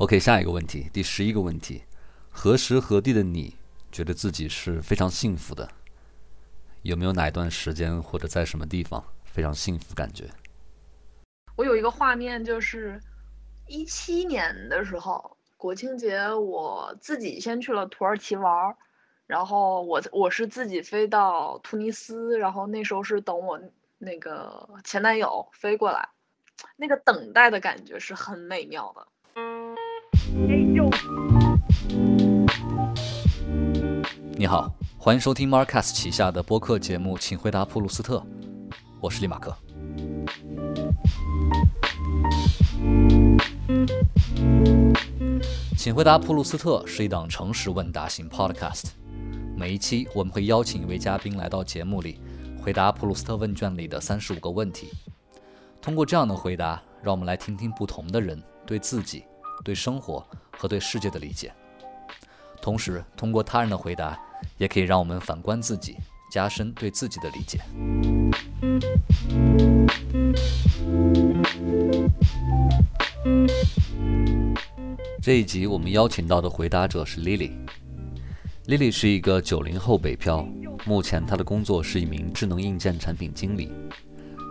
OK，下一个问题，第十一个问题：何时何地的你觉得自己是非常幸福的？有没有哪一段时间或者在什么地方非常幸福感觉？我有一个画面，就是一七年的时候，国庆节我自己先去了土耳其玩儿，然后我我是自己飞到突尼斯，然后那时候是等我那个前男友飞过来，那个等待的感觉是很美妙的。你好，欢迎收听 Marcus 旗下的播客节目，请回答普鲁斯特，我是利马克。请回答普鲁斯特是一档诚实问答型 Podcast，每一期我们会邀请一位嘉宾来到节目里，回答普鲁斯特问卷里的三十五个问题。通过这样的回答，让我们来听听不同的人对自己、对生活和对世界的理解。同时，通过他人的回答，也可以让我们反观自己，加深对自己的理解。这一集我们邀请到的回答者是 Lily。Lily 是一个九零后北漂，目前她的工作是一名智能硬件产品经理。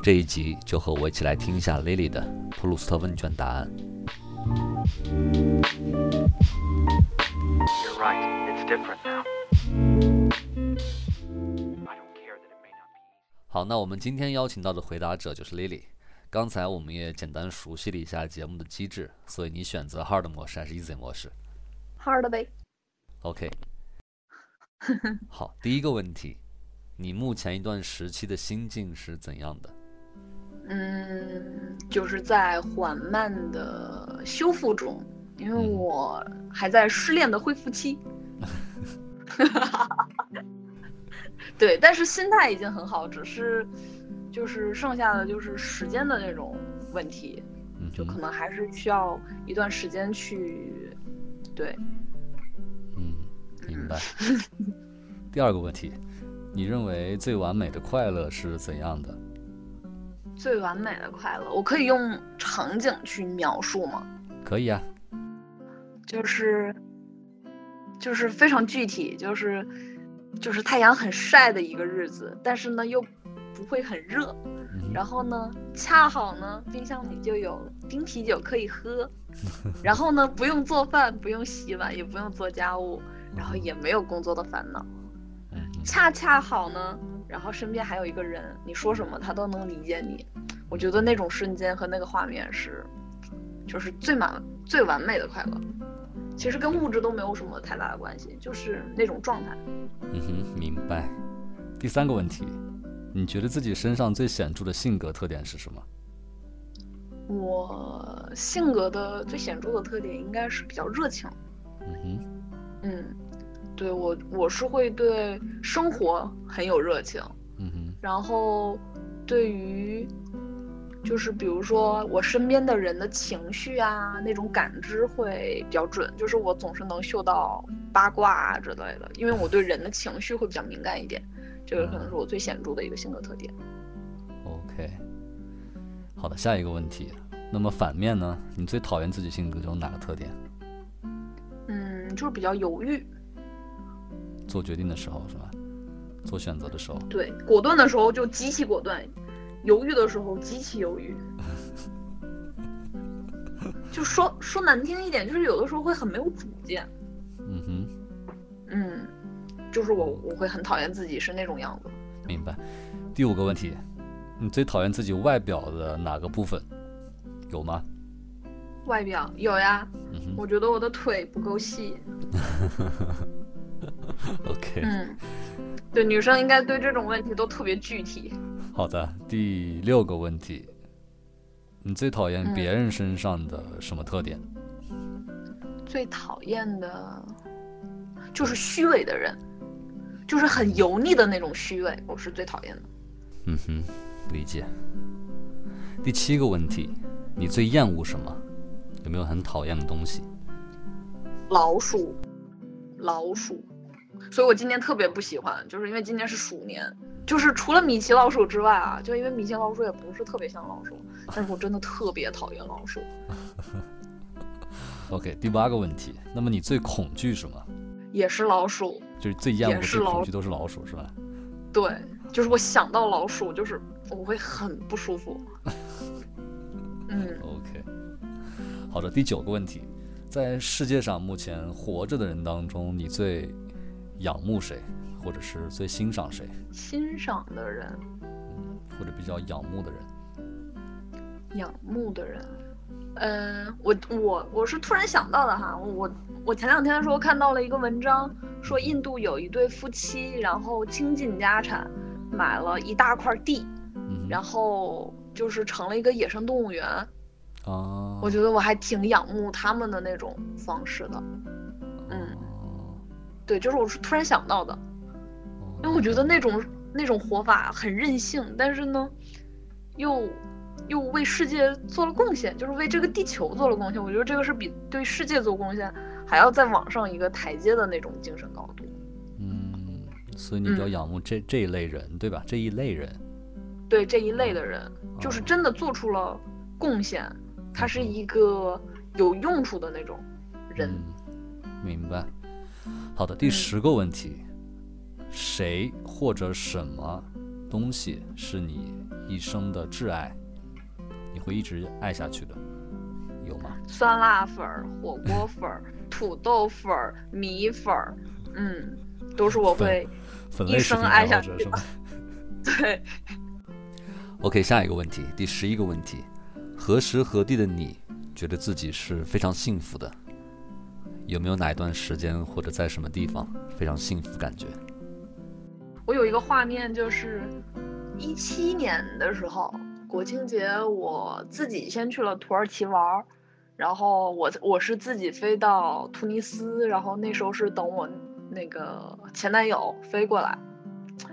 这一集就和我一起来听一下 Lily 的普鲁斯特问卷答案。You're right. It's different now. I don't care that it may not be. 好，那我们今天邀请到的回答者就是 Lily。刚才我们也简单熟悉了一下节目的机制，所以你选择 Hard 模式还是 Easy 模式 hard 呗，？OK。好，第一个问题，你目前一段时期的心境是怎样的？嗯，就是在缓慢的修复中，因为我还在失恋的恢复期。对，但是心态已经很好，只是就是剩下的就是时间的那种问题，就可能还是需要一段时间去，对，嗯，明白。第二个问题，你认为最完美的快乐是怎样的？最完美的快乐，我可以用场景去描述吗？可以啊，就是就是非常具体，就是就是太阳很晒的一个日子，但是呢又不会很热，嗯然后呢恰好呢冰箱里就有冰啤酒可以喝，然后呢不用做饭，不用洗碗，也不用做家务，然后也没有工作的烦恼，恰恰好呢，然后身边还有一个人，你说什么他都能理解你，我觉得那种瞬间和那个画面是，就是最满最完美的快乐。其实跟物质都没有什么太大的关系，就是那种状态。嗯哼，明白。第三个问题，你觉得自己身上最显著的性格特点是什么？我性格的最显著的特点应该是比较热情。嗯哼，嗯，对我我是会对生活很有热情，嗯哼，然后对于就是比如说我身边的人的情绪啊，那种感知会比较准，就是我总是能嗅到八卦啊之类的，因为我对人的情绪会比较敏感一点，这个可能是我最显著的一个性格特点。OK。好的，下一个问题。那么反面呢？你最讨厌自己性格中哪个特点？嗯，就是比较犹豫，做决定的时候是吧？做选择的时候。对，果断的时候就极其果断，犹豫的时候极其犹豫。就说说难听一点，就是有的时候会很没有主见。嗯哼，嗯，就是我我会很讨厌自己是那种样子。明白。第五个问题，你最讨厌自己外表的哪个部分？有吗？外表有呀，嗯哼我觉得我的腿不够细。OK。嗯，对，女生应该对这种问题都特别具体。好的，第六个问题，你最讨厌别人身上的什么特点？最讨厌的就是虚伪的人，就是很油腻的那种虚伪，我是最讨厌的。嗯哼，理解。第七个问题，你最厌恶什么？有没有很讨厌的东西？老鼠，老鼠，所以我今年特别不喜欢，就是因为今年是鼠年，就是除了米奇老鼠之外啊，就因为米奇老鼠也不是特别像老鼠，但是我真的特别讨厌老鼠。OK，第八个问题，那么你最恐惧什么？也是老鼠，就是最厌恶、也是老最恐惧都是老鼠，是吧？对，就是我想到老鼠，就是我会很不舒服。嗯，OK，好的，第九个问题，在世界上目前活着的人当中，你最仰慕谁，或者是最欣赏谁，欣赏的人，或者比较仰慕的人？仰慕的人，嗯，我我我是突然想到的哈，我我前两天的时候看到了一个文章，说印度有一对夫妻，然后倾尽家产买了一大块地，嗯然后就是成了一个野生动物园。啊，我觉得我还挺仰慕他们的那种方式的。嗯，哦对，就是我是突然想到的，因为我觉得那种那种活法很任性，但是呢，又又为世界做了贡献，就是为这个地球做了贡献。我觉得这个是比对世界做贡献还要再往上一个台阶的那种精神高度。嗯，所以你比较嗯仰慕这、这一类人，对吧？这一类人，对这一类的人，就是哦真的做出了贡献，他是一个有用处的那种人。嗯，明白。好的，第嗯十个问题，谁或者什么东西是你一生的挚爱，你会一直爱下去的，有吗？酸辣粉儿、火锅粉儿、土豆粉儿、米粉儿，嗯，都是我会粉一生爱爱下去的 对。？OK，下一个问题，第十一个问题，何时何地的你觉得自己是非常幸福的？有没有哪一段时间或者在什么地方非常幸福感觉？我有一个画面，就是一七年的时候，国庆节我自己先去了土耳其玩儿，然后我我是自己飞到突尼斯，然后那时候是等我那个前男友飞过来，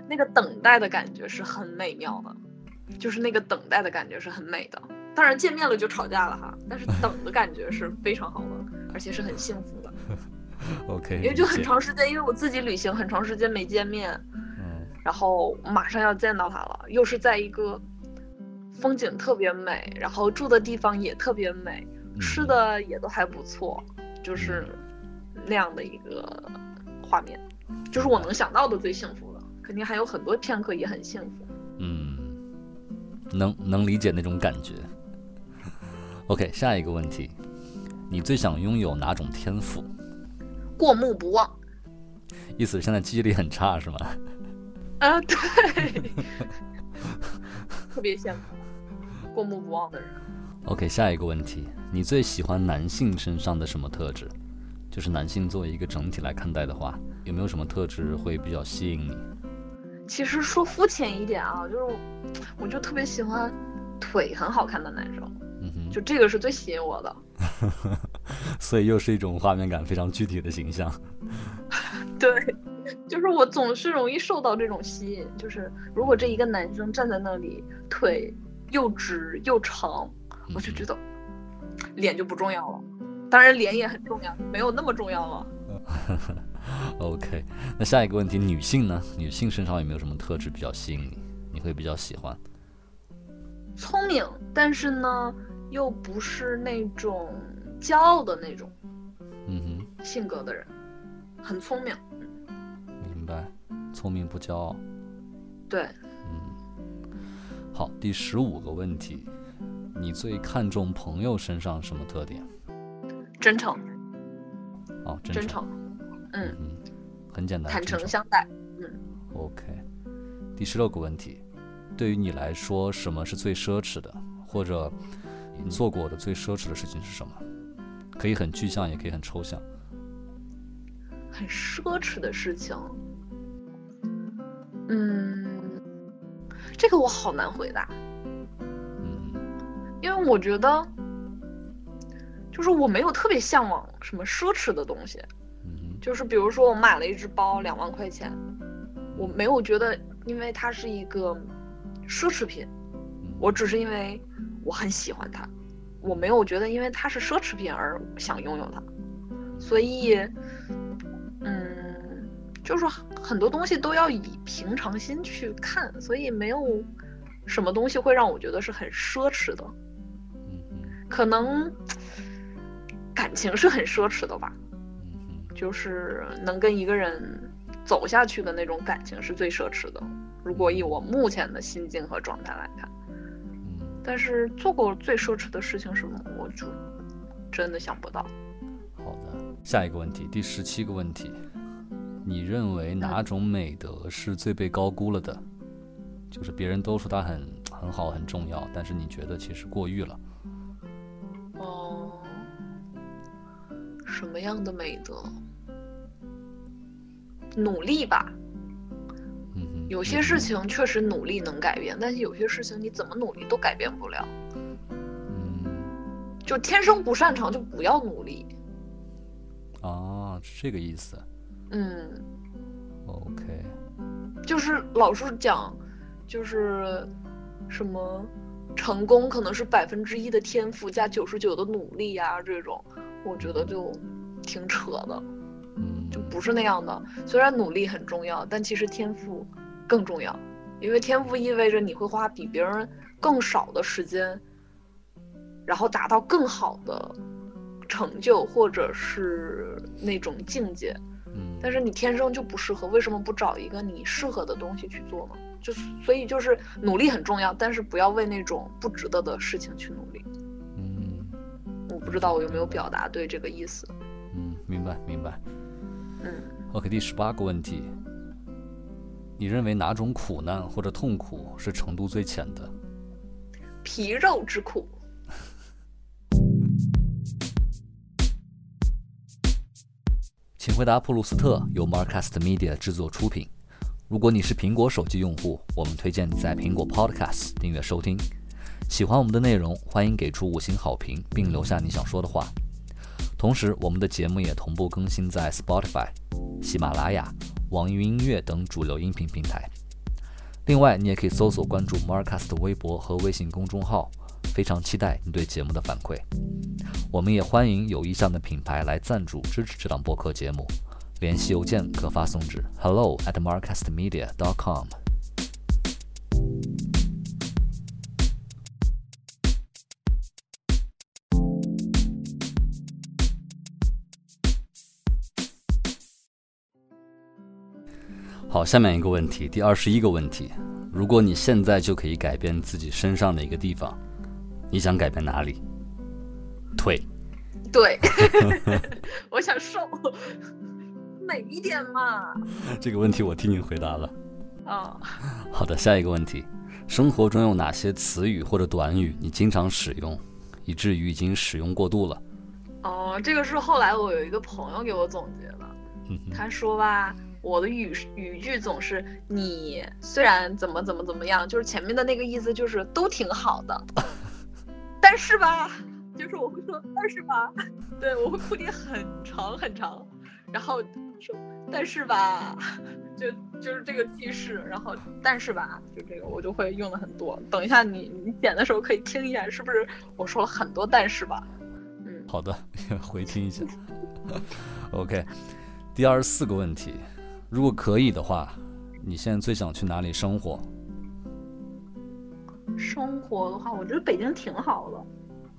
那个等待的感觉是很美妙的，就是那个等待的感觉是很美的。当然见面了就吵架了哈，但是等的感觉是非常好的，而且是很幸福，OK，因为就很长时间，因为我自己旅行很长时间没见面，嗯然后马上要见到他了，又是在一个风景特别美，然后住的地方也特别美，吃嗯的也都还不错，就是那样的一个画面，就是我能想到的最幸福的，肯定还有很多片刻也很幸福。嗯，能能理解那种感觉。OK，下一个问题，你最想拥有哪种天赋？过目不忘，意思是现在记忆力很差是吗？啊，对，特别羡慕过目不忘的人。OK，下一个问题，你最喜欢男性身上的什么特质？就是男性作为一个整体来看待的话，有没有什么特质会比较吸引你？其实说肤浅一点啊，就是我我就特别喜欢腿很好看的男生，嗯哼，就这个是最吸引我的。所以又是一种画面感非常具体的形象。对，就是我总是容易受到这种吸引。就是如果这一个男生站在那里，腿又直又长，我就觉得脸就不重要了。当然，脸也很重要，没有那么重要了。OK，那下一个问题，女性呢？女性身上有没有什么特质比较吸引你？你会比较喜欢？聪明，但是呢，又不是那种骄傲的那种嗯哼性格的人，很聪明。明白，聪明不骄傲。对，嗯，好，第十五个问题，你最看重朋友身上什么特点？真诚，哦，真真诚。嗯，嗯，很简单，坦诚相待。嗯 OK，第十六个问题，对于你来说，什么是最奢侈的，或者你做过的最奢侈的事情是什么？可以很具象，也可以很抽象。很奢侈的事情。嗯，这个我好难回答，嗯因为我觉得，就是我没有特别向往什么奢侈的东西。嗯就是比如说，我买了一只包，两万块钱，我没有觉得，因为它是一个奢侈品，嗯，我只是因为我很喜欢它，我没有觉得因为它是奢侈品而想拥有它，所以，嗯，就是很多东西都要以平常心去看，所以没有什么东西会让我觉得是很奢侈的，可能感情是很奢侈的吧，嗯就是能跟一个人走下去的那种感情是最奢侈的。如果以我目前的心境和状态来看，嗯，但是做过最奢侈的事情是什么，我就真的想不到。好的，下一个问题，第十七个问题，你认为哪种美德是最被高估了的？就是别人都说它很很好很重要，但是你觉得其实过誉了。哦，什么样的美德？努力吧。有些事情确实努力能改变，但是有些事情你怎么努力都改变不了。嗯，就天生不擅长就不要努力。啊，是这个意思。嗯，OK，就是老是讲，就是什么成功可能是百分之一的天赋加九十九的努力呀、这种我觉得就挺扯的，嗯，就不是那样的。虽然努力很重要，但其实天赋更重要，因为天赋意味着你会花比别人更少的时间，然后达到更好的成就或者是那种境界。嗯，但是你天生就不适合，为什么不找一个你适合的东西去做呢？就所以就是努力很重要，但是不要为那种不值得的事情去努力。嗯我不知道我有没有表达对这个意思。嗯，明白明白。嗯，OK，第十八个问题，你认为哪种苦难或者痛苦是程度最浅的？皮肉之苦。请回答普鲁斯特由 Marcast Media 制作出品。如果你是苹果手机用户，我们推荐你在苹果 Podcast 订阅收听。喜欢我们的内容，欢迎给出五星好评，并留下你想说的话。同时，我们的节目也同步更新在 Spotify、喜马拉雅、网易云音乐等主流音频平台。另外，你也可以搜索关注 Marcast 微博和微信公众号。非常期待你对节目的反馈。我们也欢迎有意向的品牌来赞助支持这档播客节目，联系邮件可发送至 hello at marcastmedia.com。好，下面一个问题，第二十一个问题：如果你现在就可以改变自己身上的一个地方，你想改变哪里？腿。对，我想瘦，美一点嘛。这个问题我替你回答了。哦，好的，下一个问题：生活中有哪些词语或者短语你经常使用，以至于已经使用过度了？哦，这个是后来我有一个朋友给我总结的。嗯，他说吧，我的语语句总是你虽然怎么怎么怎么样，就是前面的那个意思就是都挺好的，但是吧，就是我会说但是吧，对我会铺垫很长很长，然后说但是吧，就就是这个句式，然后但是吧，就这个我就会用的很多。等一下你你剪的时候可以听一下，是不是我说了很多但是吧？嗯，好的，回听一下。OK，第二十四个问题：如果可以的话，你现在最想去哪里生活？生活的话，我觉得北京挺好的。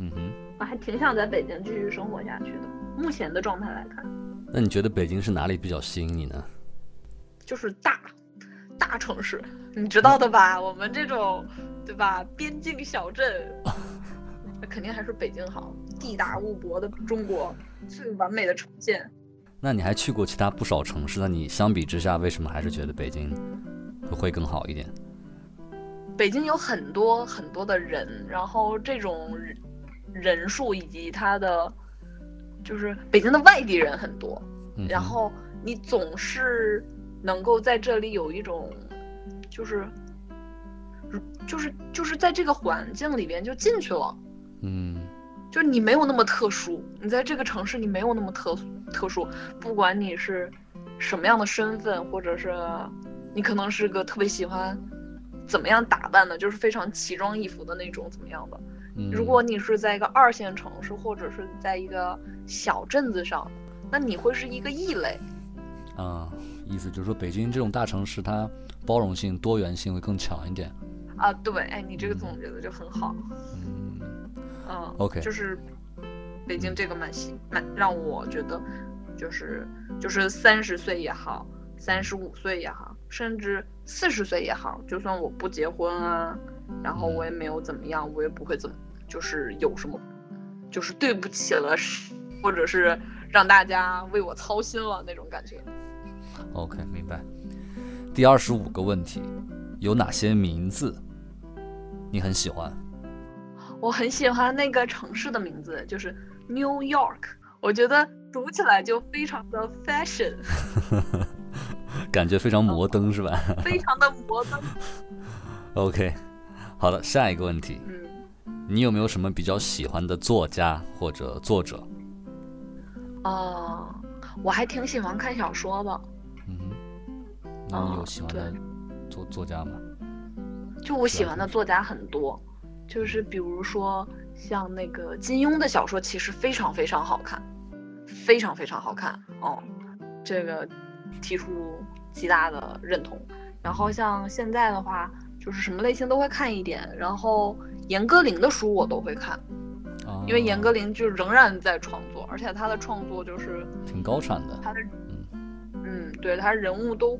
嗯哼，我还挺想在北京继续生活下去的。目前的状态来看，那你觉得北京是哪里比较吸引你呢？就是大大城市，你知道的吧？我们这种对吧，边境小镇，那肯定还是北京好。地大物博的中国，最完美的呈现。那你还去过其他不少城市，那你相比之下，为什么还是觉得北京会更好一点？北京有很多很多的人，然后这种人人数以及它的，就是北京的外地人很多，嗯然后你总是能够在这里有一种，就是，就是就是在这个环境里边就进去了，嗯就是你没有那么特殊，你在这个城市你没有那么特特殊，不管你是什么样的身份，或者是你可能是个特别喜欢怎么样打扮的，就是非常奇装异服的那种怎么样的。嗯，如果你是在一个二线城市，或者是在一个小镇子上，那你会是一个异类。啊，意思就是说，北京这种大城市，它包容性、多元性会更强一点。啊，对，哎，你这个总结的就很好，嗯嗯 OK 就是北京这个蛮吸蛮让我觉得，就是就是三十岁也好，三十五岁也好，甚至四十岁也好，就算我不结婚啊，然后我也没有怎么样，我也不会怎么就是有什么，就是对不起了，或者是让大家为我操心了那种感觉。OK，明白。第二十五个问题，有哪些名字你很喜欢？我很喜欢那个城市的名字，就是 New York，我觉得读起来就非常的 fashion，感觉非常摩登是吧 非常的摩登。OK，好的，下一个问题，嗯，你有没有什么比较喜欢的作家或者作者？哦，我还挺喜欢看小说的，嗯，那你有哦喜欢的对作作家吗？就我喜欢的作家很多，就是比如说像那个金庸的小说，其实非常非常好看，非常非常好看哦，这个提出极大的认同。然后像现在的话，就是什么类型都会看一点，然后严歌苓的书我都会看，啊，因为严歌苓就仍然在创作，而且他的创作就是挺高产的。他的嗯嗯，对他人物都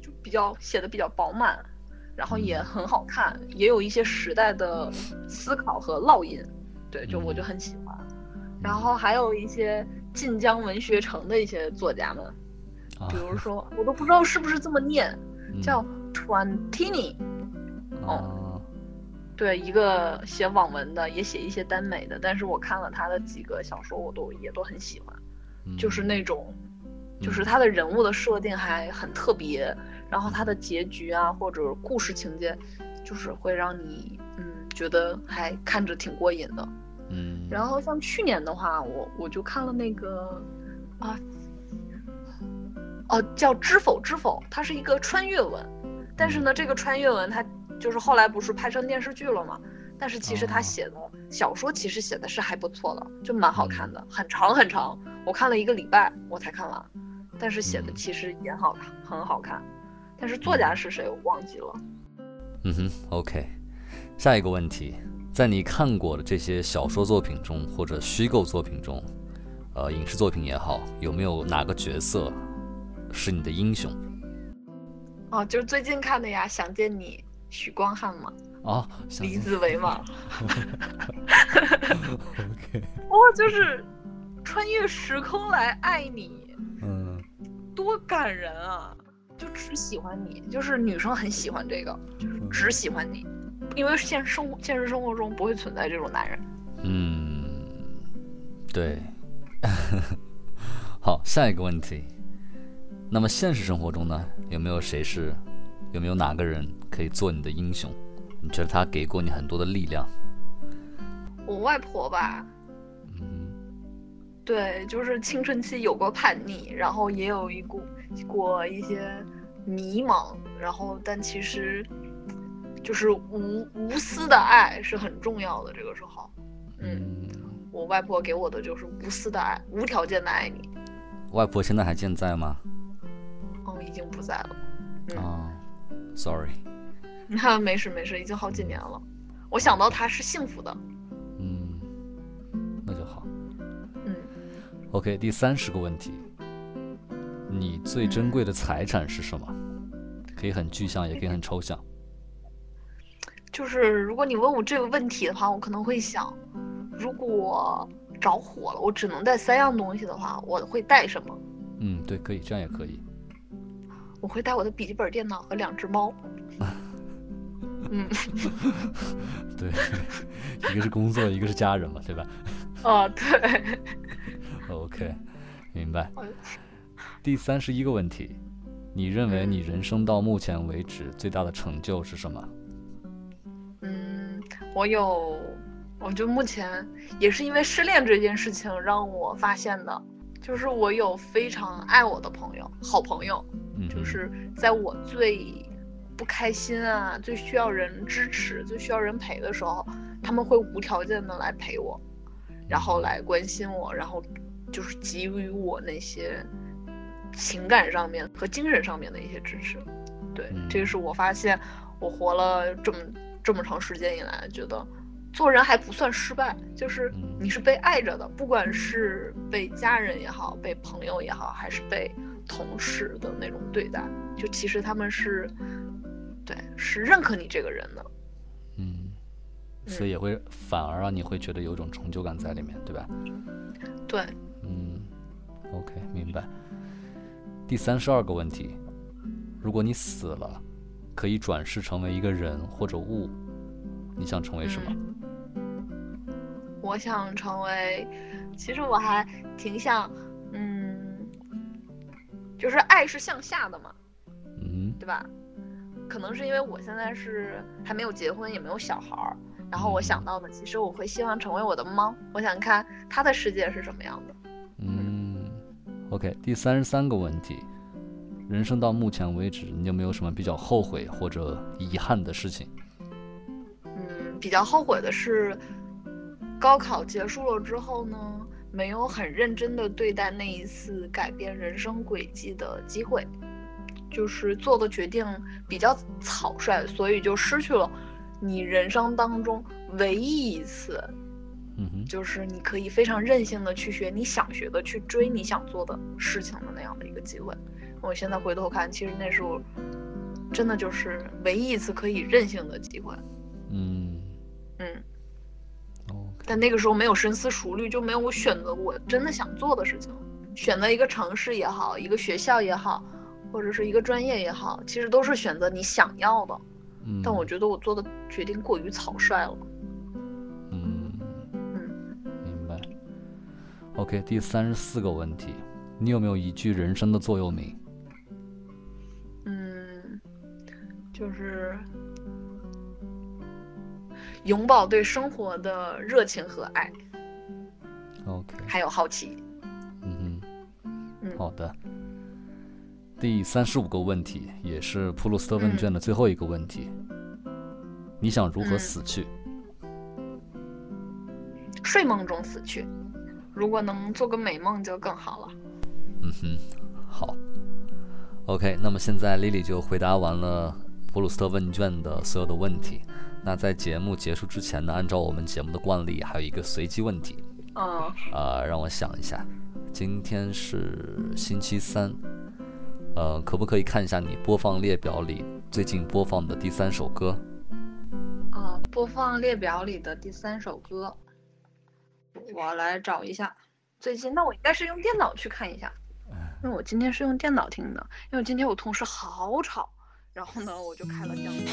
就比较写的比较饱满，然后也很好看，也有一些时代的思考和烙印，对，就我就很喜欢。然后还有一些晋江文学城的一些作家们，啊比如。说我都不知道是不是这么念，嗯叫 Twantini，哦，对，一个写网文的，也写一些耽美的，但是我看了他的几个小说，我都也都很喜欢。就是嗯那种，就是嗯他的人物的设定还很特别，然后他的结局啊或者故事情节，就是会让你嗯觉得还看着挺过瘾的。嗯，然后像去年的话，我我就看了那个啊，哦叫《知否知否》，它是一个穿越文，但是呢，这个穿越文它就是后来不是拍成电视剧了嘛？但是其实他哦写的小说其实写的是还不错的，就蛮好看的，很长很长，我看了一个礼拜我才看完，但是写的嗯其实也好看，很好看。但是作家是谁我忘记了。嗯哼，OK。下一个问题，在你看过的这些小说作品中，或者虚构作品中，呃，影视作品也好，有没有哪个角色是你的英雄？哦，就是最近看的呀，《想见你》，许光汉嘛，啊，想李子维嘛，OK，哇，就是穿越时空来爱你，嗯多感人啊！就只喜欢你，就是女生很喜欢这个，就是只喜欢你，因为现实生活现实生活中不会存在这种男人。嗯，对。好，下一个问题。那么现实生活中呢，有没有谁是，有没有哪个人可以做你的英雄？你觉得他给过你很多的力量？我外婆吧，嗯对，就是青春期有过叛逆，然后也有一股过一些迷茫，然后但其实就是无无私的爱是很重要的。这个时候，嗯，嗯，我外婆给我的就是无私的爱，无条件的爱你。外婆现在还健在吗？哦，已经不在了。嗯啊、s 那没事没事，已经好几年了。我想到他是幸福的。嗯，那就好。嗯，OK，第三十个问题，你最珍贵的财产是什么？可以很具象，也可以很抽象。就是如果你问我这个问题的话，我可能会想，如果着火了，我只能带三样东西的话，我会带什么？嗯，对，可以，这样也可以。我会带我的笔记本电脑和两只猫。嗯，对，一个是工作，一个是家人嘛，对吧哦，对，？OK，明白哎。第三十一个问题，你认为你人生到目前为止最大的成就是什么？嗯，我有，我就目前也是因为失恋这件事情让我发现的，就是我有非常爱我的朋友，好朋友，嗯，就是在我最不开心啊、最需要人支持、最需要人陪的时候，他们会无条件的来陪我，然后来关心我，然后就是给予我那些情感上面和精神上面的一些支持。对，这个是我发现我活了这么这么长时间以来，觉得做人还不算失败，就是嗯你是被爱着的，不管是被家人也好，被朋友也好，还是被同事的那种对待，就其实他们是，对，是认可你这个人的。嗯，所以也会反而让你会觉得有种成就感在里面，对吧？对，嗯，OK，明白。第三十二个问题，如果你死了，可以转世成为一个人或者物，你想成为什么？我想成为，其实我还挺想，嗯，就是爱是向下的嘛，嗯对吧？可能是因为我现在是还没有结婚，也没有小孩儿，然后我想到的，其实我会希望成为我的猫，我想看它的世界是什么样的。嗯，OK。第三十三个问题，人生到目前为止，你有没有什么比较后悔或者遗憾的事情？嗯，比较后悔的是，高考结束了之后呢，没有很认真的对待那一次改变人生轨迹的机会，就是做的决定比较草率，所以就失去了你人生当中唯一一次，嗯哼，就是你可以非常任性的去学你想学的，去追你想做的事情的那样的一个机会。我现在回头看，其实那时候真的就是唯一一次可以任性的机会。嗯嗯。但那个时候没有深思熟虑，就没有我选择我真的想做的事情。选择一个城市也好，一个学校也好，或者是一个专业也好，其实都是选择你想要的。嗯，但我觉得我做的决定过于草率了。嗯，嗯，明白。OK，第三十四个问题，你有没有一句人生的座右铭？嗯，就是永葆对生活的热情和爱，OK，还有好奇。嗯哼，嗯好的。第三十五个问题，也是普鲁斯特问卷的最后一个问题，你想如何嗯死去？睡梦中死去，如果能做个美梦就更好了。嗯哼，好。OK，那么现在 Lily 就回答完了普鲁斯特问卷的所有的问题。那在节目结束之前呢，按照我们节目的惯例，还有一个随机问题。嗯，呃，让我想一下，今天是星期三，呃，可不可以看一下你播放列表里最近播放的第三首歌？啊，播放列表里的第三首歌，我来找一下。最近，那我应该是用电脑去看一下，因为我今天是用电脑听的，因为今天我同事好吵，然后呢，我就开了降噪。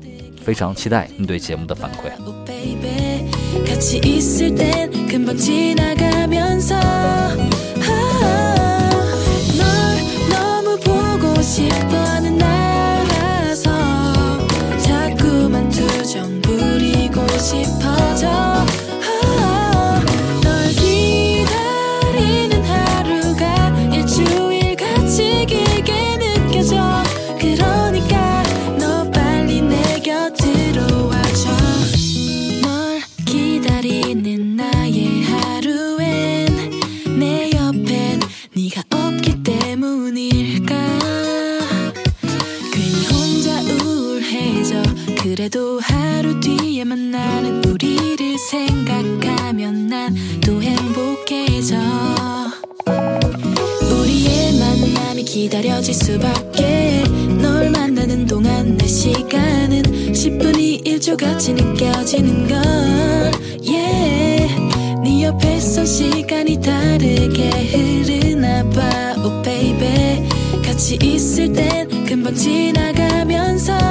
非常期待你对节目的反馈。 10분이 1초같이 느껴지는 걸. Yeah. 네 옆에서 시간이 다르게 흐르나 봐. Oh baby. 같이 있을 땐 금방 지나가면서